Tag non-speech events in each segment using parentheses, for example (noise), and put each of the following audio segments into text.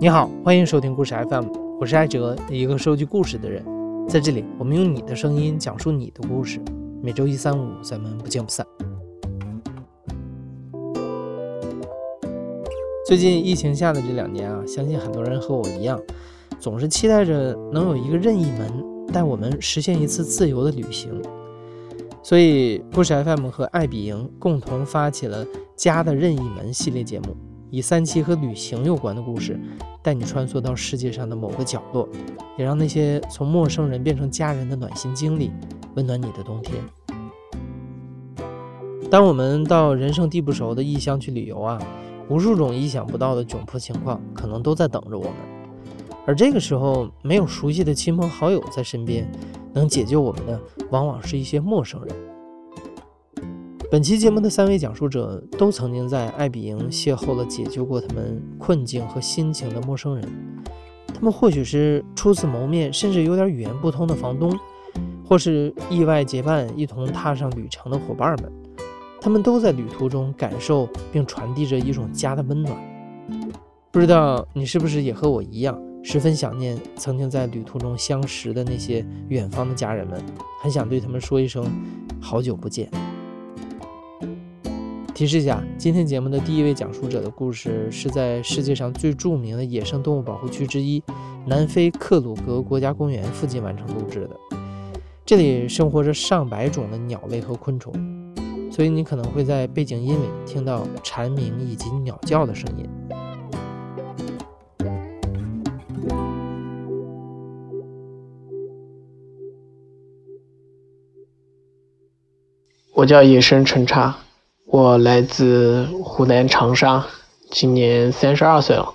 你好，欢迎收听故事 FM，我是艾哲，一个收集故事的人。在这里，我们用你的声音讲述你的故事。每周一、三、五，咱们不见不散。最近疫情下的这两年啊，相信很多人和我一样，总是期待着能有一个任意门带我们实现一次自由的旅行。所以，故事 FM 和爱彼迎共同发起了“家的任意门”系列节目。以三期和旅行有关的故事，带你穿梭到世界上的某个角落，也让那些从陌生人变成家人的暖心经历，温暖你的冬天。当我们到人生地不熟的异乡去旅游啊，无数种意想不到的窘迫情况可能都在等着我们，而这个时候，没有熟悉的亲朋好友在身边，能解救我们的，往往是一些陌生人。本期节目的三位讲述者都曾经在爱彼迎邂逅了解救过他们困境和心情的陌生人，他们或许是初次谋面，甚至有点语言不通的房东，或是意外结伴一同踏上旅程的伙伴们，他们都在旅途中感受并传递着一种家的温暖。不知道你是不是也和我一样，十分想念曾经在旅途中相识的那些远方的家人们，很想对他们说一声好久不见。提示一下，今天节目的第一位讲述者的故事是在世界上最著名的野生动物保护区之一——南非克鲁格国家公园附近完成录制的。这里生活着上百种的鸟类和昆虫，所以你可能会在背景音里听到蝉鸣以及鸟叫的声音。我叫野生陈茶。我来自湖南长沙，今年三十二岁了。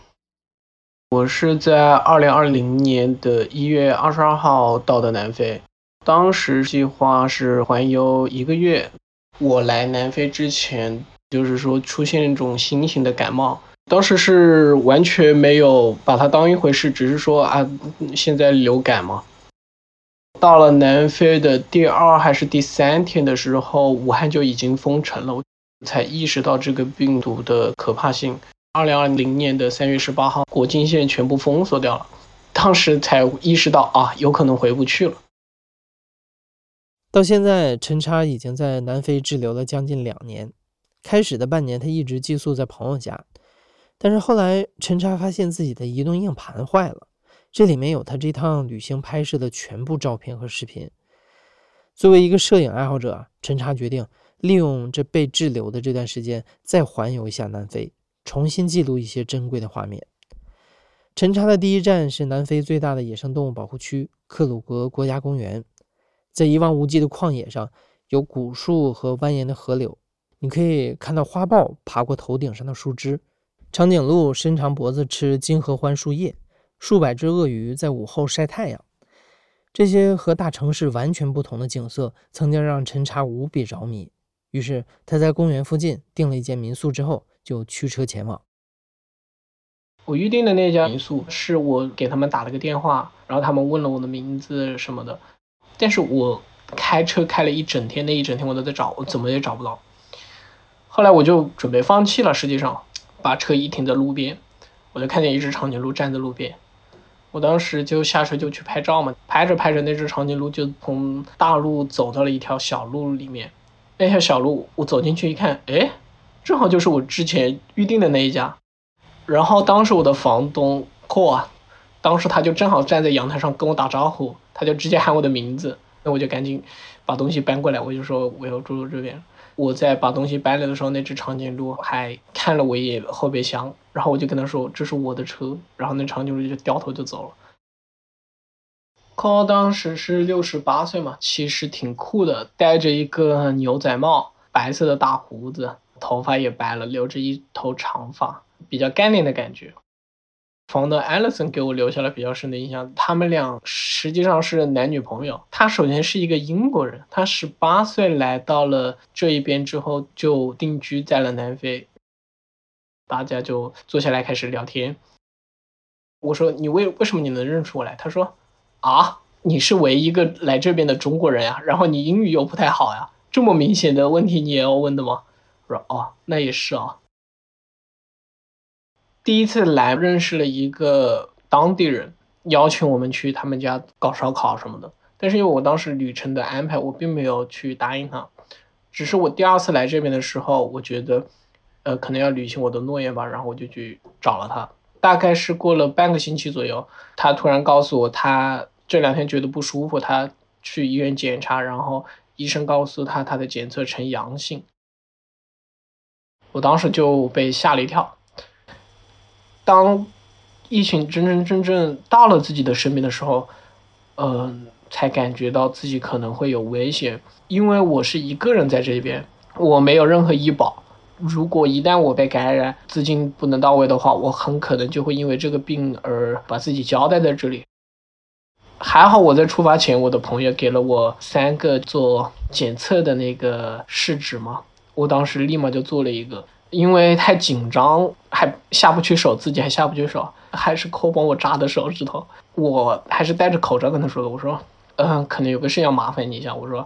我是在二零二零年的一月二十二号到的南非，当时计划是环游一个月。我来南非之前，就是说出现一种新型的感冒，当时是完全没有把它当一回事，只是说啊，现在流感嘛。到了南非的第二还是第三天的时候，武汉就已经封城了。才意识到这个病毒的可怕性。二零二零年的三月十八号，国境线全部封锁掉了，当时才意识到啊，有可能回不去了。到现在，陈叉已经在南非滞留了将近两年。开始的半年，他一直寄宿在朋友家，但是后来，陈叉发现自己的移动硬盘坏了，这里面有他这趟旅行拍摄的全部照片和视频。作为一个摄影爱好者，陈叉决定。利用这被滞留的这段时间，再环游一下南非，重新记录一些珍贵的画面。陈查的第一站是南非最大的野生动物保护区克鲁格国家公园，在一望无际的旷野上，有古树和蜿蜒的河流，你可以看到花豹爬过头顶上的树枝，长颈鹿伸长脖子吃金合欢树叶，数百只鳄鱼在午后晒太阳。这些和大城市完全不同的景色，曾经让陈查无比着迷。于是他在公园附近订了一间民宿，之后就驱车前往。我预定的那家民宿是我给他们打了个电话，然后他们问了我的名字什么的，但是我开车开了一整天，那一整天我都在找，我怎么也找不到。后来我就准备放弃了，实际上把车一停在路边，我就看见一只长颈鹿站在路边，我当时就下车就去拍照嘛，拍着拍着那只长颈鹿就从大路走到了一条小路里面。那条小路，我走进去一看，哎，正好就是我之前预定的那一家。然后当时我的房东阔啊，当时他就正好站在阳台上跟我打招呼，他就直接喊我的名字。那我就赶紧把东西搬过来，我就说我要住这边。我在把东西搬来的时候，那只长颈鹿还看了我一眼后备箱，然后我就跟他说这是我的车，然后那长颈鹿就掉头就走了。靠，当时是六十八岁嘛，其实挺酷的，戴着一个牛仔帽，白色的大胡子，头发也白了，留着一头长发，比较干练的感觉。房东 Alison 给我留下了比较深的印象，他们俩实际上是男女朋友。他首先是一个英国人，他十八岁来到了这一边之后就定居在了南非。大家就坐下来开始聊天。我说你为为什么你能认出我来？他说。啊，你是唯一一个来这边的中国人呀，然后你英语又不太好呀，这么明显的问题你也要问的吗？我说哦，那也是啊。第一次来认识了一个当地人，邀请我们去他们家搞烧烤什么的。但是因为我当时旅程的安排，我并没有去答应他。只是我第二次来这边的时候，我觉得，呃，可能要履行我的诺言吧，然后我就去找了他。大概是过了半个星期左右，他突然告诉我，他这两天觉得不舒服，他去医院检查，然后医生告诉他他的检测呈阳性。我当时就被吓了一跳。当疫情真真正正到了自己的身边的时候，嗯，才感觉到自己可能会有危险，因为我是一个人在这边，我没有任何医保。如果一旦我被感染，资金不能到位的话，我很可能就会因为这个病而把自己交代在这里。还好我在出发前，我的朋友给了我三个做检测的那个试纸嘛，我当时立马就做了一个。因为太紧张，还下不去手，自己还下不去手，还是抠帮我扎的手指头。我还是戴着口罩跟他说的，我说，嗯，可能有个事要麻烦你一下。我说，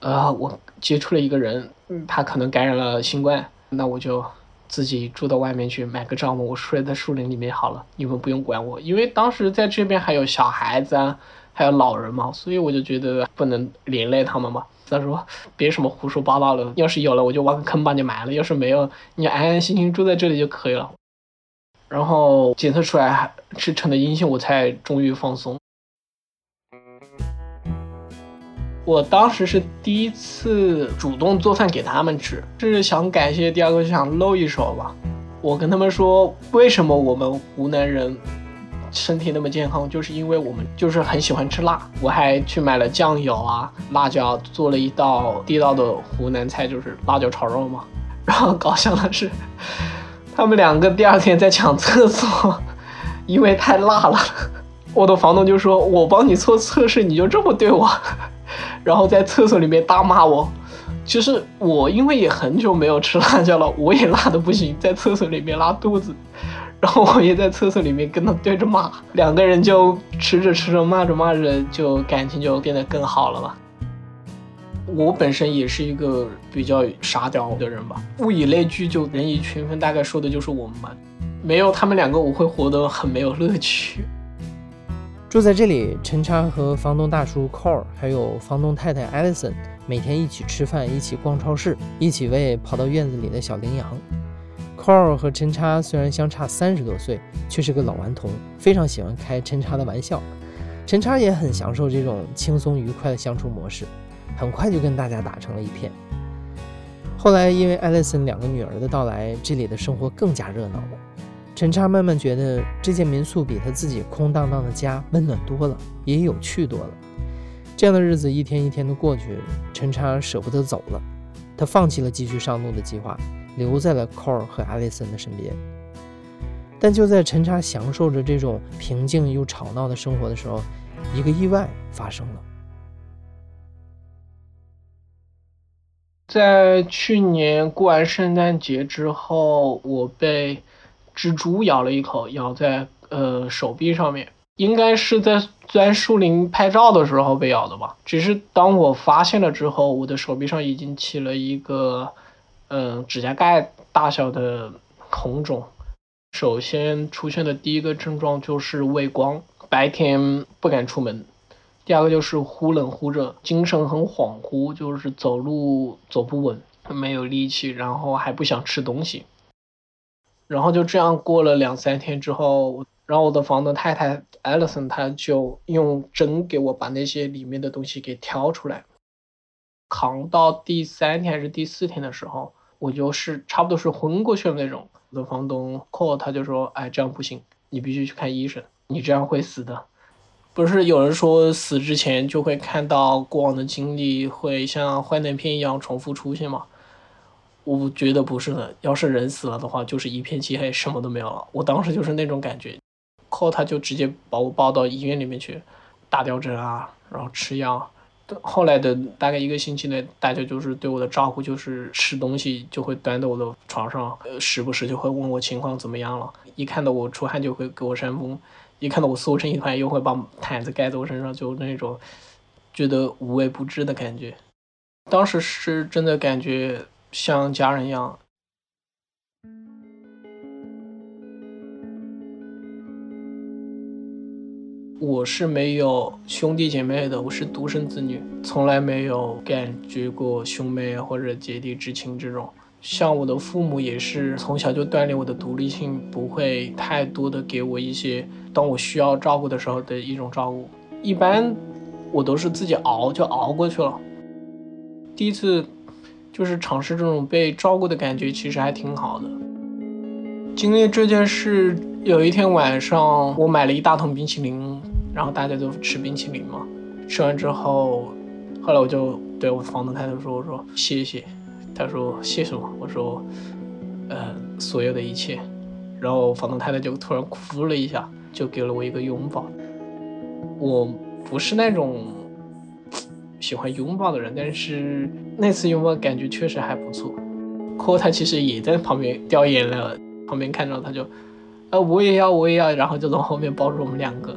呃，我接触了一个人，他可能感染了新冠，那我就自己住到外面去买个帐篷，我睡在树林里面好了，你们不用管我。因为当时在这边还有小孩子啊，还有老人嘛，所以我就觉得不能连累他们嘛。他说：“别什么胡说八道了，要是有了，我就挖个坑把你埋了；要是没有，你安安心心住在这里就可以了。”然后检测出来是呈的阴性，我才终于放松。我当时是第一次主动做饭给他们吃，是想感谢第二个，就想露一手吧。我跟他们说，为什么我们湖南人？身体那么健康，就是因为我们就是很喜欢吃辣。我还去买了酱油啊、辣椒，做了一道地道的湖南菜，就是辣椒炒肉嘛。(laughs) 然后搞笑的是，他们两个第二天在抢厕所，因为太辣了。我的房东就说：“我帮你做测试，你就这么对我？”然后在厕所里面大骂我。其实我因为也很久没有吃辣椒了，我也辣的不行，在厕所里面拉肚子。然后我也在厕所里面跟他对着骂，两个人就吃着吃着骂着骂着，就感情就变得更好了吧。我本身也是一个比较傻屌的人吧，物以类聚，就人以群分，大概说的就是我们吧。没有他们两个，我会活得很没有乐趣。住在这里，陈叉和房东大叔 Core 还有房东太太 Alison 每天一起吃饭，一起逛超市，一起喂跑到院子里的小羚羊。Cole 和陈叉虽然相差三十多岁，却是个老顽童，非常喜欢开陈叉的玩笑。陈叉也很享受这种轻松愉快的相处模式，很快就跟大家打成了一片。后来因为艾丽森两个女儿的到来，这里的生活更加热闹了。陈叉慢慢觉得这间民宿比他自己空荡荡的家温暖多了，也有趣多了。这样的日子一天一天的过去，陈叉舍不得走了，他放弃了继续上路的计划。留在了 Core 和艾丽森的身边，但就在陈查享受着这种平静又吵闹的生活的时候，一个意外发生了。在去年过完圣诞节之后，我被蜘蛛咬了一口，咬在呃手臂上面，应该是在钻树林拍照的时候被咬的吧。只是当我发现了之后，我的手臂上已经起了一个。嗯，指甲盖大小的红肿，首先出现的第一个症状就是畏光，白天不敢出门；第二个就是忽冷忽热，精神很恍惚，就是走路走不稳，没有力气，然后还不想吃东西。然后就这样过了两三天之后，然后我的房东太太艾丽森，她就用针给我把那些里面的东西给挑出来，扛到第三天还是第四天的时候。我就是差不多是昏过去的那种，我的房东 call 他就说，哎，这样不行，你必须去看医生，你这样会死的。不是有人说死之前就会看到过往的经历会像幻灯片一样重复出现吗？我觉得不是的，要是人死了的话，就是一片漆黑，什么都没有了。我当时就是那种感觉后他就直接把我抱到医院里面去，打吊针啊，然后吃药。后来的大概一个星期内，大家就是对我的照顾，就是吃东西就会端到我的床上，呃，时不时就会问我情况怎么样了。一看到我出汗就会给我扇风，一看到我缩成一团又会把毯子盖在我身上，就那种觉得无微不至的感觉。当时是真的感觉像家人一样。我是没有兄弟姐妹的我是独生子女从来没有感觉过兄妹或者姐弟之情这种。像我的父母也是从小就锻炼我的独立性不会太多的给我一些当我需要照顾的时候的一种照顾。一般我都是自己熬就熬过去了。第一次就是尝试这种被照顾的感觉，其实还挺好的。经历这件事。有一天晚上，我买了一大桶冰淇淋，然后大家都吃冰淇淋嘛。吃完之后，后来我就对我房东太太说：“我说谢谢。”她说：“谢什么？”我说：“呃，所有的一切。”然后房东太太就突然哭了一下，就给了我一个拥抱。我不是那种喜欢拥抱的人，但是那次拥抱感觉确实还不错。可他其实也在旁边掉眼泪，旁边看着他就。呃，我也要，我也要，然后就从后面抱住我们两个。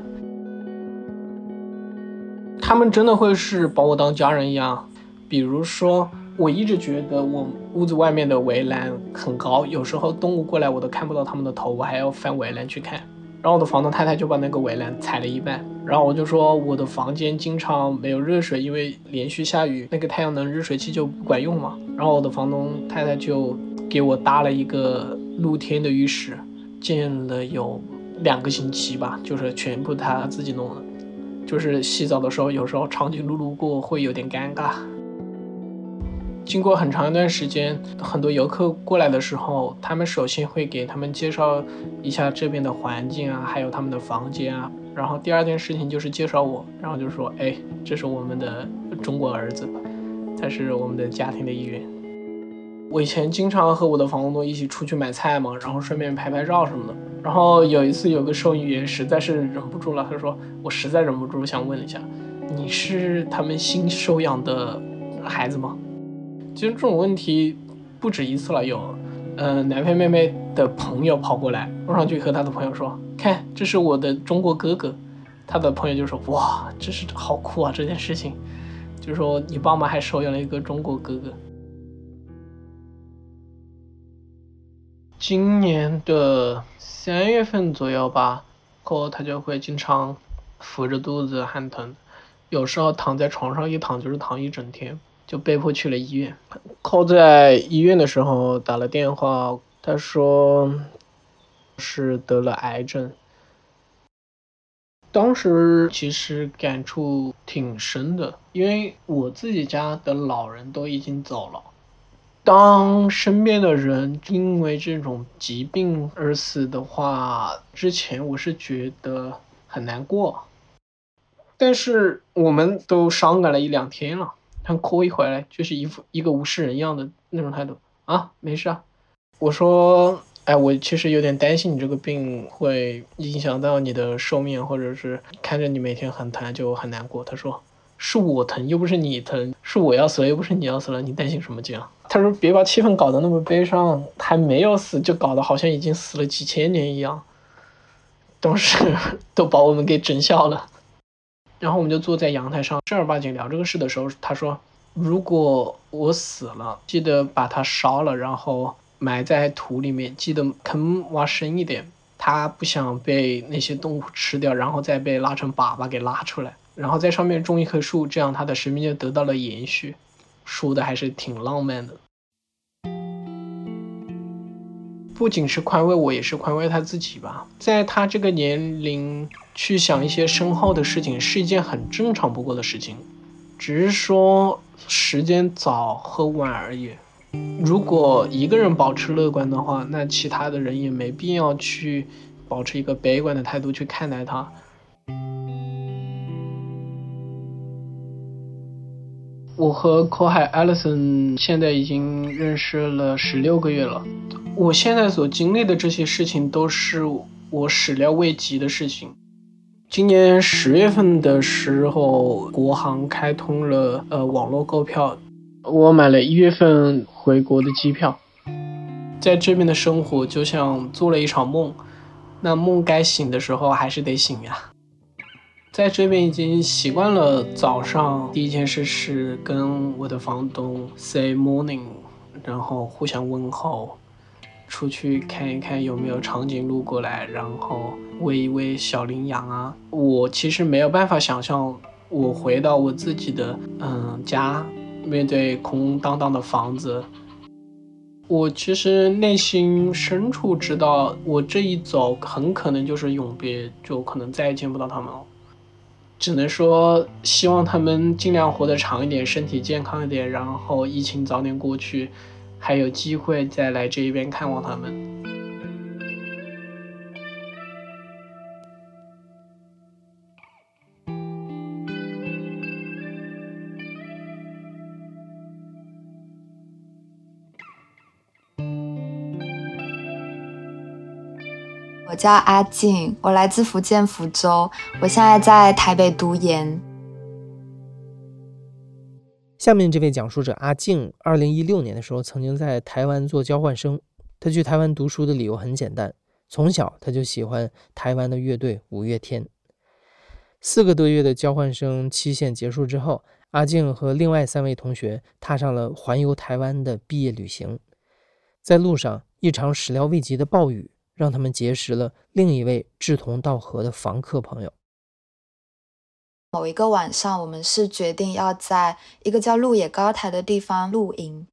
他们真的会是把我当家人一样。比如说，我一直觉得我屋子外面的围栏很高，有时候动物过来我都看不到它们的头，我还要翻围栏去看。然后我的房东太太就把那个围栏踩了一半，然后我就说我的房间经常没有热水，因为连续下雨，那个太阳能热水器就不管用嘛。然后我的房东太太就给我搭了一个露天的浴室。建了有两个星期吧，就是全部他自己弄的。就是洗澡的时候，有时候长颈鹿路过会有点尴尬。经过很长一段时间，很多游客过来的时候，他们首先会给他们介绍一下这边的环境啊，还有他们的房间啊。然后第二件事情就是介绍我，然后就说：“哎，这是我们的中国儿子，他是我们的家庭的一员。”我以前经常和我的房东一起出去买菜嘛，然后顺便拍拍照什么的。然后有一次有个收银员实在是忍不住了，他说：“我实在忍不住想问一下，你是他们新收养的孩子吗？”其实这种问题不止一次了，有，呃，南非妹妹的朋友跑过来，路上去和他的朋友说：“看，这是我的中国哥哥。”他的朋友就说：“哇，这是好酷啊！这件事情，就说你爸妈还收养了一个中国哥哥。”今年的三月份左右吧，过后他就会经常扶着肚子喊疼，有时候躺在床上一躺就是躺一整天，就被迫去了医院。靠在医院的时候打了电话，他说是得了癌症。当时其实感触挺深的，因为我自己家的老人都已经走了。当身边的人因为这种疾病而死的话，之前我是觉得很难过，但是我们都伤感了一两天了，他哭一回来就是一副一个无视人一样的那种态度啊，没事啊。我说，哎，我其实有点担心你这个病会影响到你的寿命，或者是看着你每天很疼就很难过。他说。是我疼，又不是你疼；是我要死了，又不是你要死了，你担心什么劲啊？他说：“别把气氛搞得那么悲伤，还没有死就搞得好像已经死了几千年一样。”当时 (laughs) 都把我们给整笑了。然后我们就坐在阳台上正儿八经聊这个事的时候，他说：“如果我死了，记得把它烧了，然后埋在土里面，记得坑挖深一点。他不想被那些动物吃掉，然后再被拉成粑粑给拉出来。”然后在上面种一棵树，这样他的生命就得到了延续，说的还是挺浪漫的。不仅是宽慰我，也是宽慰他自己吧。在他这个年龄去想一些身后的事情，是一件很正常不过的事情，只是说时间早和晚而已。如果一个人保持乐观的话，那其他的人也没必要去保持一个悲观的态度去看待他。我和口海艾 s o n 现在已经认识了十六个月了。我现在所经历的这些事情都是我始料未及的事情。今年十月份的时候，国航开通了呃网络购票，我买了一月份回国的机票。在这边的生活就像做了一场梦，那梦该醒的时候还是得醒呀。在这边已经习惯了，早上第一件事是跟我的房东 say morning，然后互相问候。出去看一看有没有长颈鹿过来，然后喂一喂小羚羊啊。我其实没有办法想象，我回到我自己的嗯家，面对空荡荡的房子，我其实内心深处知道，我这一走很可能就是永别，就可能再也见不到他们了。只能说希望他们尽量活得长一点，身体健康一点，然后疫情早点过去。还有机会再来这一边看望他们。我叫阿静，我来自福建福州，我现在在台北读研。下面这位讲述者阿静，二零一六年的时候曾经在台湾做交换生。他去台湾读书的理由很简单，从小他就喜欢台湾的乐队五月天。四个多月的交换生期限结束之后，阿静和另外三位同学踏上了环游台湾的毕业旅行。在路上，一场始料未及的暴雨让他们结识了另一位志同道合的房客朋友。某一个晚上，我们是决定要在一个叫鹿野高台的地方露营。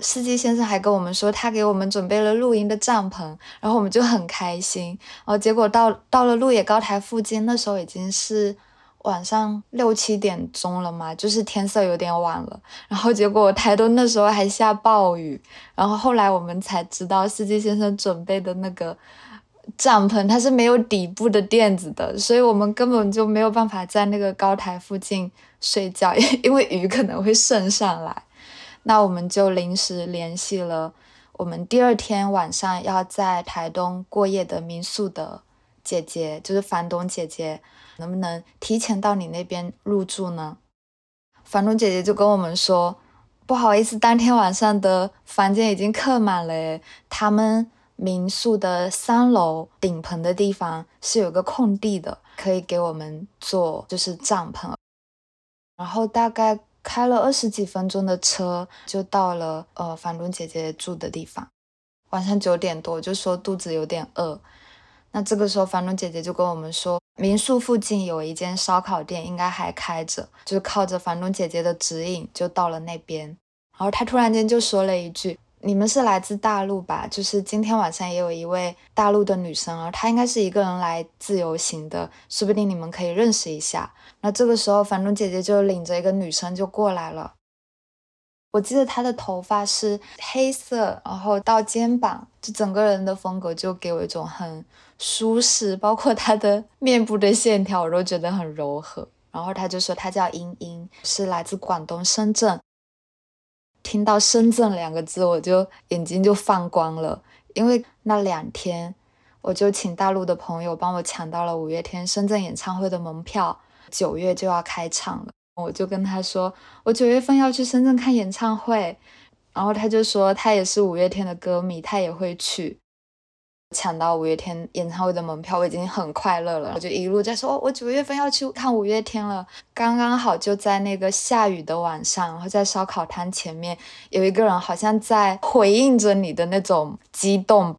司机先生还跟我们说，他给我们准备了露营的帐篷，然后我们就很开心。然后结果到到了鹿野高台附近，那时候已经是晚上六七点钟了嘛，就是天色有点晚了。然后结果台东那时候还下暴雨，然后后来我们才知道，司机先生准备的那个。帐篷它是没有底部的垫子的，所以我们根本就没有办法在那个高台附近睡觉，因为雨可能会渗上来。那我们就临时联系了我们第二天晚上要在台东过夜的民宿的姐姐，就是房东姐姐，能不能提前到你那边入住呢？房东姐姐就跟我们说，不好意思，当天晚上的房间已经客满了，他们。民宿的三楼顶棚的地方是有个空地的，可以给我们做就是帐篷。然后大概开了二十几分钟的车，就到了呃房东姐姐住的地方。晚上九点多就说肚子有点饿，那这个时候房东姐姐就跟我们说，民宿附近有一间烧烤店，应该还开着，就是靠着房东姐姐的指引就到了那边。然后她突然间就说了一句。你们是来自大陆吧？就是今天晚上也有一位大陆的女生啊，她应该是一个人来自由行的，说不定你们可以认识一下。那这个时候，房东姐姐就领着一个女生就过来了。我记得她的头发是黑色，然后到肩膀，就整个人的风格就给我一种很舒适，包括她的面部的线条我都觉得很柔和。然后她就说她叫英英，是来自广东深圳。听到深圳两个字，我就眼睛就放光了，因为那两天我就请大陆的朋友帮我抢到了五月天深圳演唱会的门票，九月就要开场了，我就跟他说，我九月份要去深圳看演唱会，然后他就说他也是五月天的歌迷，他也会去。抢到五月天演唱会的门票，我已经很快乐了。我就一路在说，我九月份要去看五月天了。刚刚好就在那个下雨的晚上，然后在烧烤摊前面有一个人，好像在回应着你的那种激动。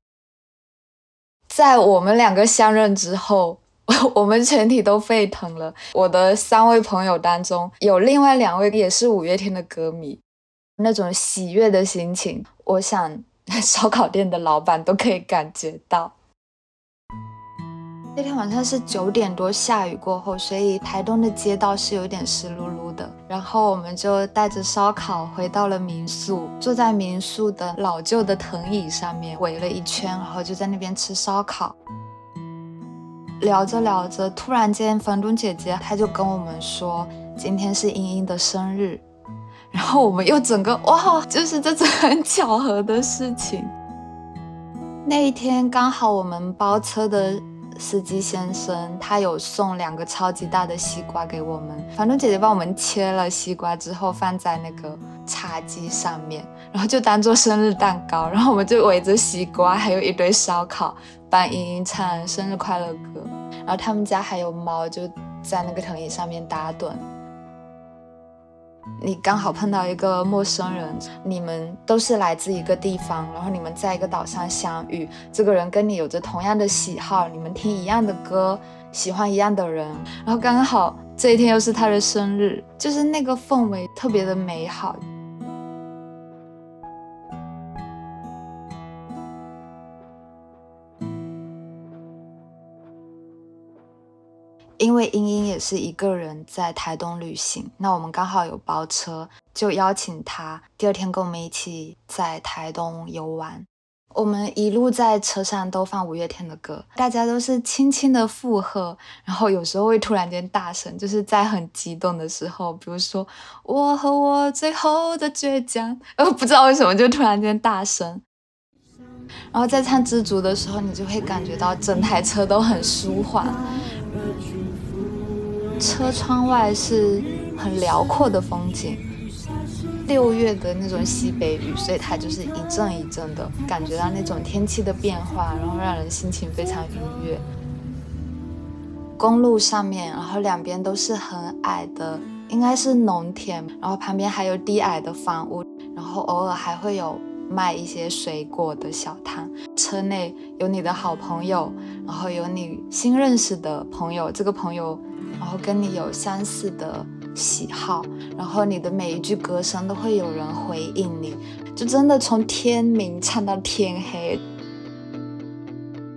在我们两个相认之后，(laughs) 我们全体都沸腾了。我的三位朋友当中，有另外两位也是五月天的歌迷，那种喜悦的心情，我想。(laughs) 烧烤店的老板都可以感觉到。那天晚上是九点多，下雨过后，所以台东的街道是有点湿漉漉的。然后我们就带着烧烤回到了民宿，坐在民宿的老旧的藤椅上面围了一圈，然后就在那边吃烧烤。聊着聊着，突然间房东姐姐她就跟我们说，今天是英英的生日。然后我们又整个哇，就是这种很巧合的事情。那一天刚好我们包车的司机先生，他有送两个超级大的西瓜给我们。房东姐姐帮我们切了西瓜之后，放在那个茶几上面，然后就当做生日蛋糕。然后我们就围着西瓜，还有一堆烧烤，帮莹莹唱生日快乐歌。然后他们家还有猫，就在那个藤椅上面打盹。你刚好碰到一个陌生人，你们都是来自一个地方，然后你们在一个岛上相遇，这个人跟你有着同样的喜好，你们听一样的歌，喜欢一样的人，然后刚刚好这一天又是他的生日，就是那个氛围特别的美好。因为英英也是一个人在台东旅行，那我们刚好有包车，就邀请他第二天跟我们一起在台东游玩。我们一路在车上都放五月天的歌，大家都是轻轻的附和，然后有时候会突然间大声，就是在很激动的时候，比如说我和我最后的倔强，呃，不知道为什么就突然间大声。然后在唱《知足》的时候，你就会感觉到整台车都很舒缓。车窗外是很辽阔的风景，六月的那种西北雨，所以它就是一阵一阵的，感觉到那种天气的变化，然后让人心情非常愉悦。公路上面，然后两边都是很矮的，应该是农田，然后旁边还有低矮的房屋，然后偶尔还会有卖一些水果的小摊。车内有你的好朋友，然后有你新认识的朋友，这个朋友。然后跟你有相似的喜好，然后你的每一句歌声都会有人回应你，就真的从天明唱到天黑。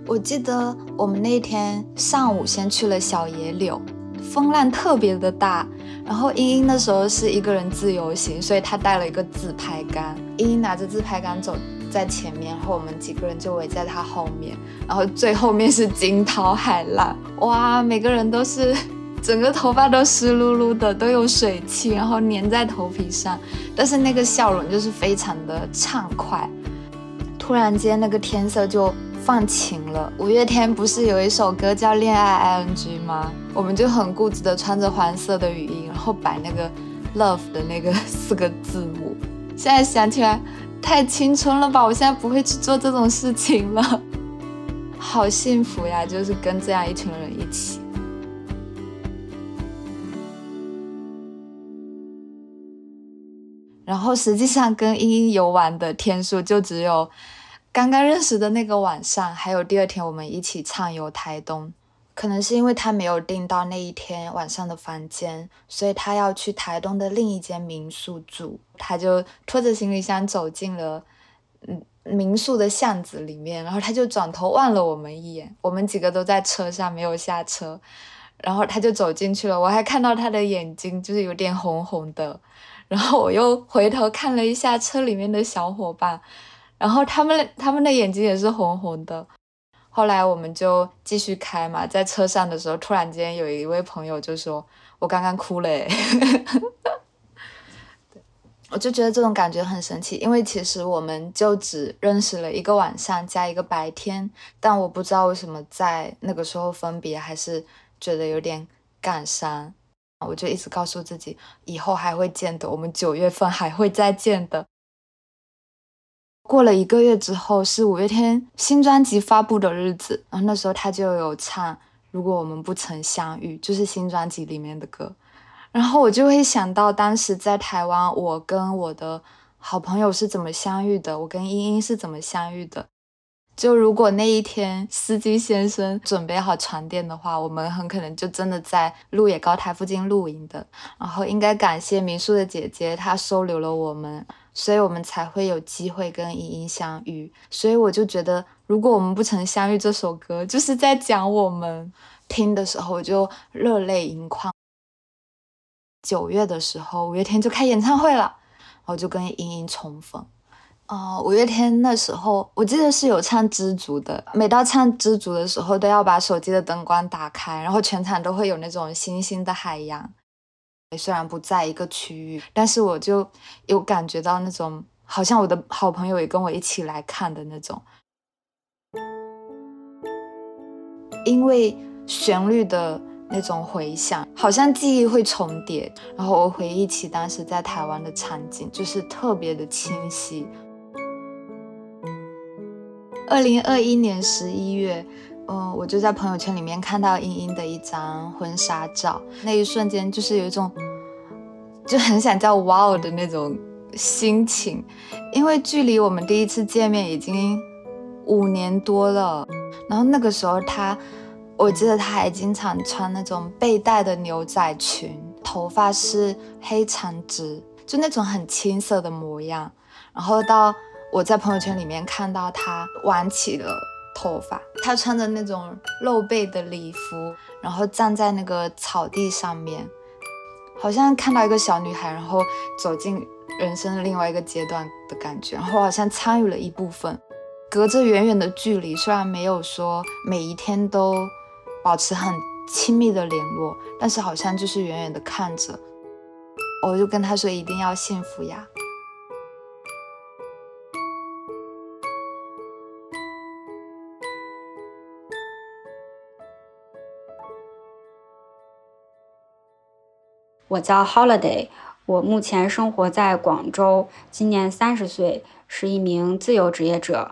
我记得我们那天上午先去了小野柳，风浪特别的大，然后英英那时候是一个人自由行，所以她带了一个自拍杆，英英拿着自拍杆走在前面，然后我们几个人就围在她后面，然后最后面是惊涛骇浪，哇，每个人都是。整个头发都湿漉漉的，都有水汽，然后粘在头皮上，但是那个笑容就是非常的畅快。突然间，那个天色就放晴了。五月天不是有一首歌叫《恋爱 ING》吗？我们就很固执的穿着黄色的雨衣，然后摆那个 love 的那个四个字母。现在想起来，太青春了吧！我现在不会去做这种事情了，好幸福呀！就是跟这样一群人一起。然后实际上跟英英游玩的天数就只有 (laughs) 刚刚认识的那个晚上，还有第二天我们一起畅游台东。可能是因为他没有订到那一天晚上的房间，所以他要去台东的另一间民宿住。他就拖着行李箱走进了嗯民宿的巷子里面，然后他就转头望了我们一眼。我们几个都在车上没有下车，然后他就走进去了。我还看到他的眼睛就是有点红红的。然后我又回头看了一下车里面的小伙伴，然后他们他们的眼睛也是红红的。后来我们就继续开嘛，在车上的时候，突然间有一位朋友就说：“我刚刚哭了。(laughs) ”我就觉得这种感觉很神奇，因为其实我们就只认识了一个晚上加一个白天，但我不知道为什么在那个时候分别，还是觉得有点感伤。我就一直告诉自己，以后还会见的，我们九月份还会再见的。过了一个月之后，是五月天新专辑发布的日子，然后那时候他就有唱《如果我们不曾相遇》，就是新专辑里面的歌。然后我就会想到当时在台湾，我跟我的好朋友是怎么相遇的，我跟英英是怎么相遇的。就如果那一天司机先生准备好床垫的话，我们很可能就真的在鹿野高台附近露营的。然后应该感谢民宿的姐姐，她收留了我们，所以我们才会有机会跟莹莹相遇。所以我就觉得，如果我们不曾相遇，这首歌就是在讲我们。听的时候就热泪盈眶。九月的时候，五月天就开演唱会了，然后就跟莹莹重逢。哦，五月天那时候我记得是有唱《知足》的，每到唱《知足》的时候，都要把手机的灯光打开，然后全场都会有那种星星的海洋。虽然不在一个区域，但是我就有感觉到那种，好像我的好朋友也跟我一起来看的那种。因为旋律的那种回响，好像记忆会重叠，然后我回忆起当时在台湾的场景，就是特别的清晰。二零二一年十一月，嗯，我就在朋友圈里面看到茵茵的一张婚纱照，那一瞬间就是有一种就很想叫哇哦的那种心情，因为距离我们第一次见面已经五年多了。然后那个时候他，我记得他还经常穿那种背带的牛仔裙，头发是黑长直，就那种很青涩的模样。然后到我在朋友圈里面看到她挽起了头发，她穿着那种露背的礼服，然后站在那个草地上面。好像看到一个小女孩，然后走进人生的另外一个阶段的感觉，然后好像参与了一部分，隔着远远的距离，虽然没有说每一天都保持很亲密的联络，但是好像就是远远的看着，我就跟他说一定要幸福呀。我叫 Holiday，我目前生活在广州，今年三十岁，是一名自由职业者。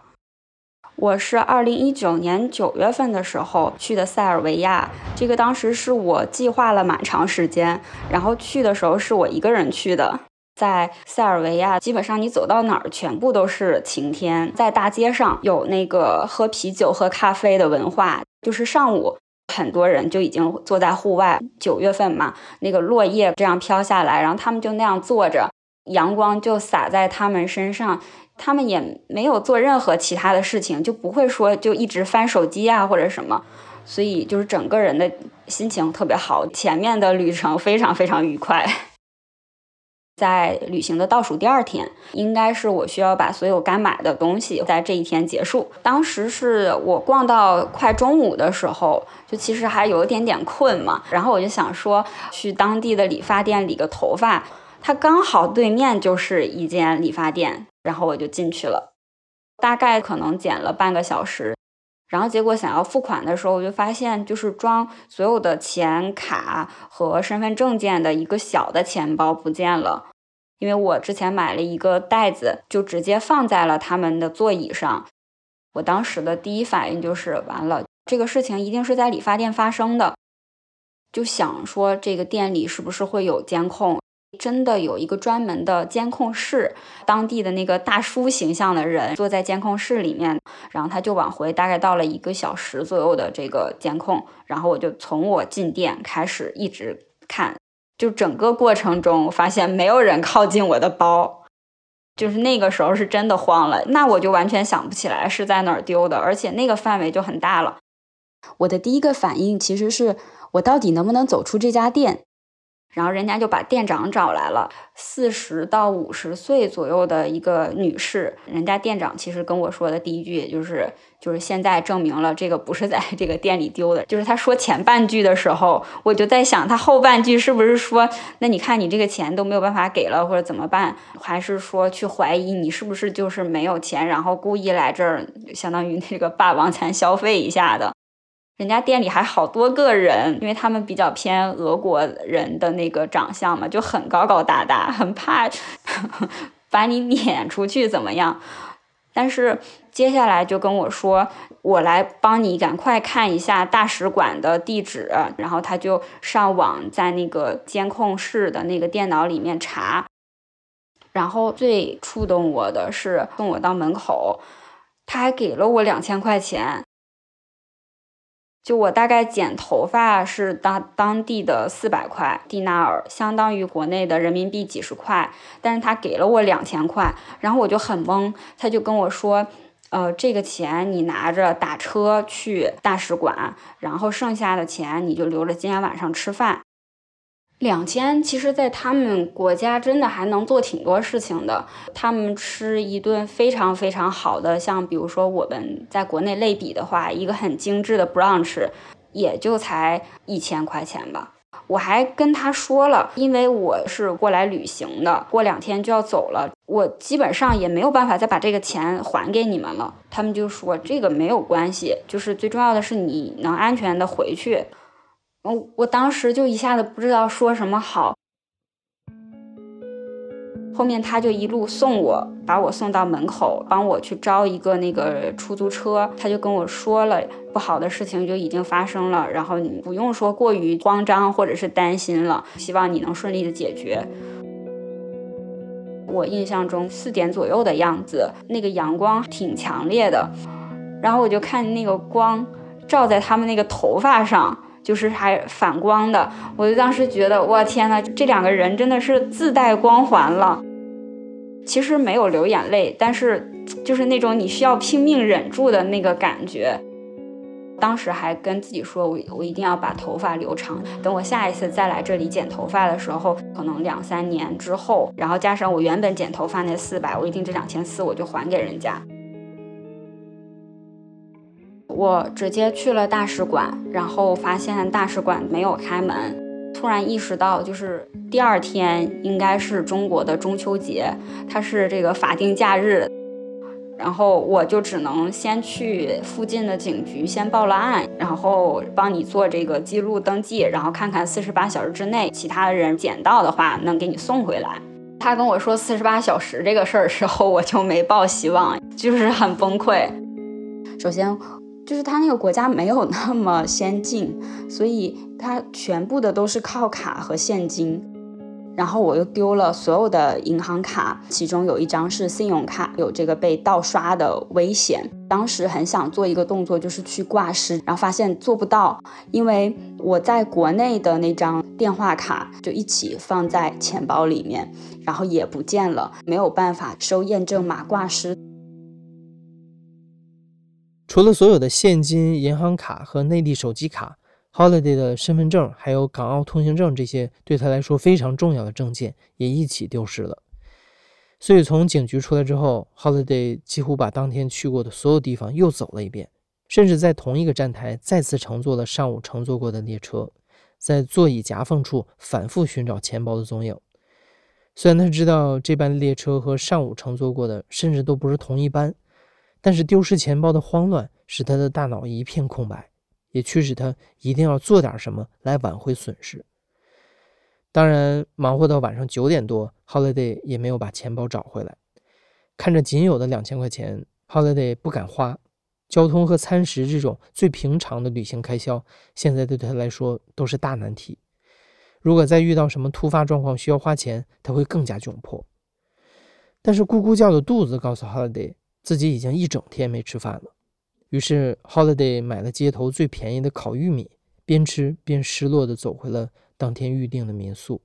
我是二零一九年九月份的时候去的塞尔维亚，这个当时是我计划了蛮长时间，然后去的时候是我一个人去的。在塞尔维亚，基本上你走到哪儿全部都是晴天，在大街上有那个喝啤酒、喝咖啡的文化，就是上午。很多人就已经坐在户外，九月份嘛，那个落叶这样飘下来，然后他们就那样坐着，阳光就洒在他们身上，他们也没有做任何其他的事情，就不会说就一直翻手机啊或者什么，所以就是整个人的心情特别好，前面的旅程非常非常愉快。在旅行的倒数第二天，应该是我需要把所有该买的东西在这一天结束。当时是我逛到快中午的时候，就其实还有一点点困嘛，然后我就想说去当地的理发店理个头发，它刚好对面就是一间理发店，然后我就进去了，大概可能剪了半个小时。然后结果想要付款的时候，我就发现就是装所有的钱卡和身份证件的一个小的钱包不见了，因为我之前买了一个袋子，就直接放在了他们的座椅上。我当时的第一反应就是完了，这个事情一定是在理发店发生的，就想说这个店里是不是会有监控。真的有一个专门的监控室，当地的那个大叔形象的人坐在监控室里面，然后他就往回大概到了一个小时左右的这个监控，然后我就从我进店开始一直看，就整个过程中发现没有人靠近我的包，就是那个时候是真的慌了，那我就完全想不起来是在哪儿丢的，而且那个范围就很大了。我的第一个反应其实是我到底能不能走出这家店。然后人家就把店长找来了，四十到五十岁左右的一个女士。人家店长其实跟我说的第一句就是，就是现在证明了这个不是在 (laughs) 这个店里丢的。就是他说前半句的时候，我就在想，他后半句是不是说，那你看你这个钱都没有办法给了，或者怎么办？还是说去怀疑你是不是就是没有钱，然后故意来这儿，相当于那个霸王餐消费一下的？人家店里还好多个人，因为他们比较偏俄国人的那个长相嘛，就很高高大大，很怕 (laughs) 把你撵出去怎么样？但是接下来就跟我说，我来帮你赶快看一下大使馆的地址，然后他就上网在那个监控室的那个电脑里面查，然后最触动我的是送我到门口，他还给了我两千块钱。就我大概剪头发是当当地的四百块蒂纳尔，相当于国内的人民币几十块，但是他给了我两千块，然后我就很懵，他就跟我说，呃，这个钱你拿着打车去大使馆，然后剩下的钱你就留着今天晚上吃饭。两千，其实，在他们国家真的还能做挺多事情的。他们吃一顿非常非常好的，像比如说我们在国内类比的话，一个很精致的 brunch，也就才一千块钱吧。我还跟他说了，因为我是过来旅行的，过两天就要走了，我基本上也没有办法再把这个钱还给你们了。他们就说这个没有关系，就是最重要的是你能安全的回去。我我当时就一下子不知道说什么好，后面他就一路送我，把我送到门口，帮我去招一个那个出租车。他就跟我说了，不好的事情就已经发生了，然后你不用说过于慌张或者是担心了，希望你能顺利的解决。我印象中四点左右的样子，那个阳光挺强烈的，然后我就看那个光照在他们那个头发上，就是还反光的，我就当时觉得，我天呐，这两个人真的是自带光环了。其实没有流眼泪，但是就是那种你需要拼命忍住的那个感觉。当时还跟自己说，我我一定要把头发留长。等我下一次再来这里剪头发的时候，可能两三年之后，然后加上我原本剪头发那四百，我一定这两千四我就还给人家。我直接去了大使馆，然后发现大使馆没有开门。突然意识到，就是第二天应该是中国的中秋节，它是这个法定假日，然后我就只能先去附近的警局先报了案，然后帮你做这个记录登记，然后看看四十八小时之内其他的人捡到的话能给你送回来。他跟我说四十八小时这个事儿时候，我就没抱希望，就是很崩溃。首先。就是他那个国家没有那么先进，所以他全部的都是靠卡和现金。然后我又丢了所有的银行卡，其中有一张是信用卡，有这个被盗刷的危险。当时很想做一个动作，就是去挂失，然后发现做不到，因为我在国内的那张电话卡就一起放在钱包里面，然后也不见了，没有办法收验证码挂失。除了所有的现金、银行卡和内地手机卡，Holiday 的身份证还有港澳通行证这些对他来说非常重要的证件也一起丢失了。所以从警局出来之后，Holiday 几乎把当天去过的所有地方又走了一遍，甚至在同一个站台再次乘坐了上午乘坐过的列车，在座椅夹缝处反复寻找钱包的踪影。虽然他知道这班列车和上午乘坐过的甚至都不是同一班。但是丢失钱包的慌乱使他的大脑一片空白，也驱使他一定要做点什么来挽回损失。当然，忙活到晚上九点多，Holiday 也没有把钱包找回来。看着仅有的两千块钱，Holiday 不敢花。交通和餐食这种最平常的旅行开销，现在对他来说都是大难题。如果再遇到什么突发状况需要花钱，他会更加窘迫。但是咕咕叫的肚子告诉 Holiday。自己已经一整天没吃饭了，于是 Holiday 买了街头最便宜的烤玉米，边吃边失落地走回了当天预定的民宿。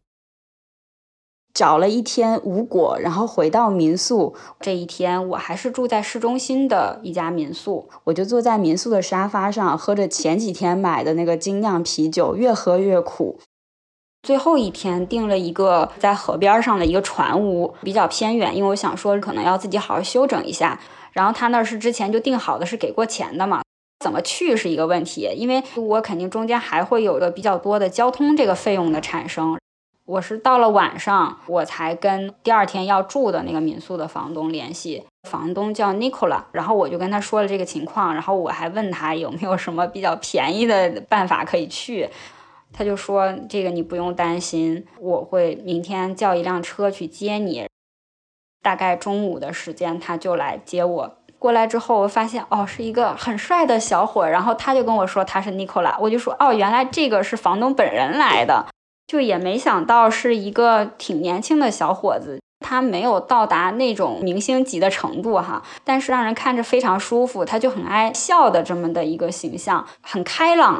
找了一天无果，然后回到民宿。这一天我还是住在市中心的一家民宿，我就坐在民宿的沙发上，喝着前几天买的那个精酿啤酒，越喝越苦。最后一天订了一个在河边上的一个船屋，比较偏远，因为我想说可能要自己好好休整一下。然后他那是之前就订好的，是给过钱的嘛？怎么去是一个问题，因为我肯定中间还会有个比较多的交通这个费用的产生。我是到了晚上，我才跟第二天要住的那个民宿的房东联系，房东叫 Nicola，然后我就跟他说了这个情况，然后我还问他有没有什么比较便宜的办法可以去。他就说：“这个你不用担心，我会明天叫一辆车去接你。大概中午的时间，他就来接我。过来之后，我发现哦，是一个很帅的小伙。然后他就跟我说他是 Nicola，我就说哦，原来这个是房东本人来的。就也没想到是一个挺年轻的小伙子，他没有到达那种明星级的程度哈，但是让人看着非常舒服。他就很爱笑的这么的一个形象，很开朗。”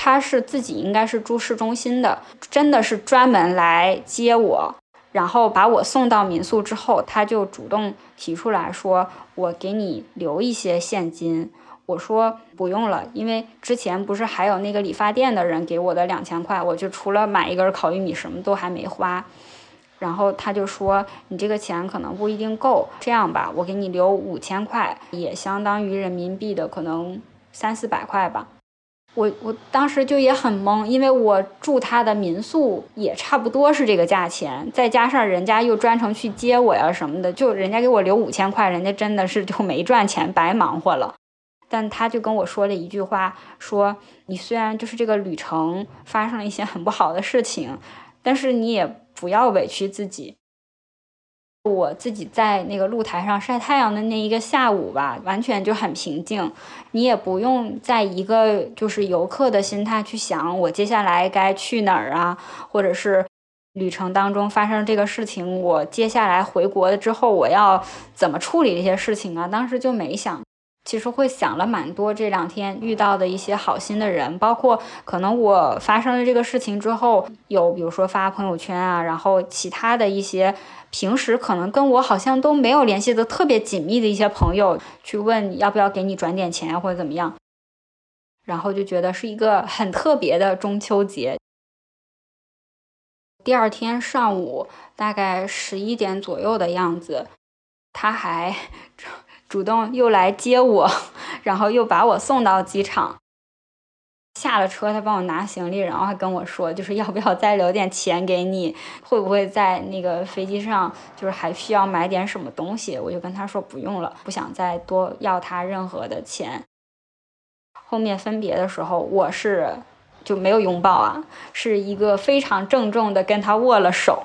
他是自己应该是住市中心的，真的是专门来接我，然后把我送到民宿之后，他就主动提出来说：“我给你留一些现金。”我说：“不用了，因为之前不是还有那个理发店的人给我的两千块，我就除了买一根烤玉米，什么都还没花。”然后他就说：“你这个钱可能不一定够，这样吧，我给你留五千块，也相当于人民币的可能三四百块吧。”我我当时就也很懵，因为我住他的民宿也差不多是这个价钱，再加上人家又专程去接我呀什么的，就人家给我留五千块，人家真的是就没赚钱，白忙活了。但他就跟我说了一句话，说你虽然就是这个旅程发生了一些很不好的事情，但是你也不要委屈自己。我自己在那个露台上晒太阳的那一个下午吧，完全就很平静。你也不用在一个就是游客的心态去想我接下来该去哪儿啊，或者是旅程当中发生这个事情，我接下来回国了之后，我要怎么处理这些事情啊？当时就没想。其实会想了蛮多，这两天遇到的一些好心的人，包括可能我发生了这个事情之后，有比如说发朋友圈啊，然后其他的一些平时可能跟我好像都没有联系的特别紧密的一些朋友，去问要不要给你转点钱或者怎么样，然后就觉得是一个很特别的中秋节。第二天上午大概十一点左右的样子，他还。(laughs) 主动又来接我，(laughs) 然后又把我送到机场。下了车，他帮我拿行李，然后还跟我说，就是要不要再留点钱给你？(laughs) 会不会在那个飞机上，就是还需要买点什么东西？我就跟他说不用了，不想再多要他任何的钱。后面分别的时候，我是就没有拥抱啊，是一个非常郑重的跟他握了手。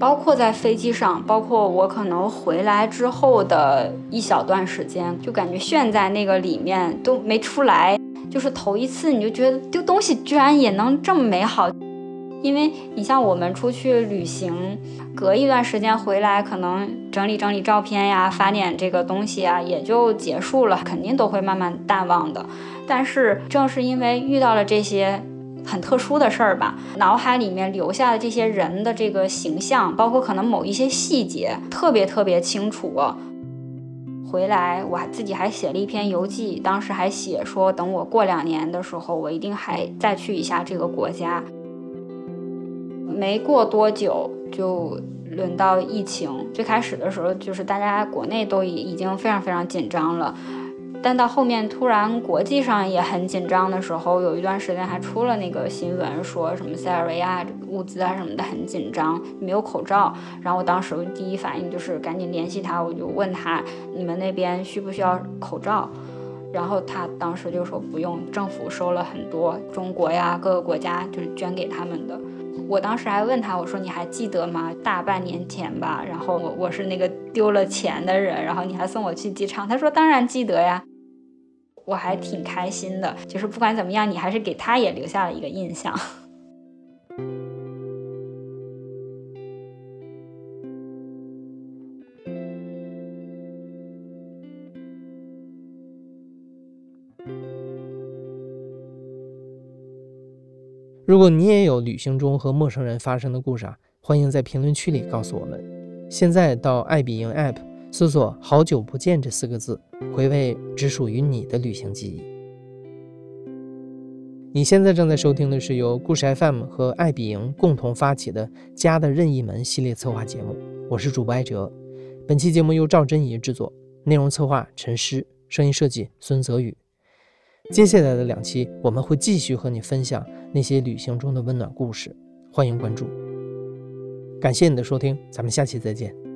包括在飞机上，包括我可能回来之后的一小段时间，就感觉陷在那个里面都没出来。就是头一次，你就觉得丢东西居然也能这么美好。因为你像我们出去旅行，隔一段时间回来，可能整理整理照片呀，发点这个东西啊，也就结束了，肯定都会慢慢淡忘的。但是正是因为遇到了这些。很特殊的事儿吧，脑海里面留下的这些人的这个形象，包括可能某一些细节，特别特别清楚。回来我还自己还写了一篇游记，当时还写说，等我过两年的时候，我一定还再去一下这个国家。没过多久就轮到疫情，最开始的时候就是大家国内都已已经非常非常紧张了。但到后面突然国际上也很紧张的时候，有一段时间还出了那个新闻，说什么塞尔维亚物资啊什么的很紧张，没有口罩。然后我当时第一反应就是赶紧联系他，我就问他你们那边需不需要口罩？然后他当时就说不用，政府收了很多，中国呀各个国家就是捐给他们的。我当时还问他，我说你还记得吗？大半年前吧，然后我我是那个丢了钱的人，然后你还送我去机场。他说当然记得呀。我还挺开心的，就是不管怎么样，你还是给他也留下了一个印象。如果你也有旅行中和陌生人发生的故事啊，欢迎在评论区里告诉我们。现在到爱彼迎 App 搜索“好久不见”这四个字。回味只属于你的旅行记忆。你现在正在收听的是由故事 FM 和爱彼迎共同发起的《家的任意门》系列策划节目，我是主播艾哲。本期节目由赵真怡制作，内容策划陈诗，声音设计孙泽宇。接下来的两期，我们会继续和你分享那些旅行中的温暖故事，欢迎关注。感谢你的收听，咱们下期再见。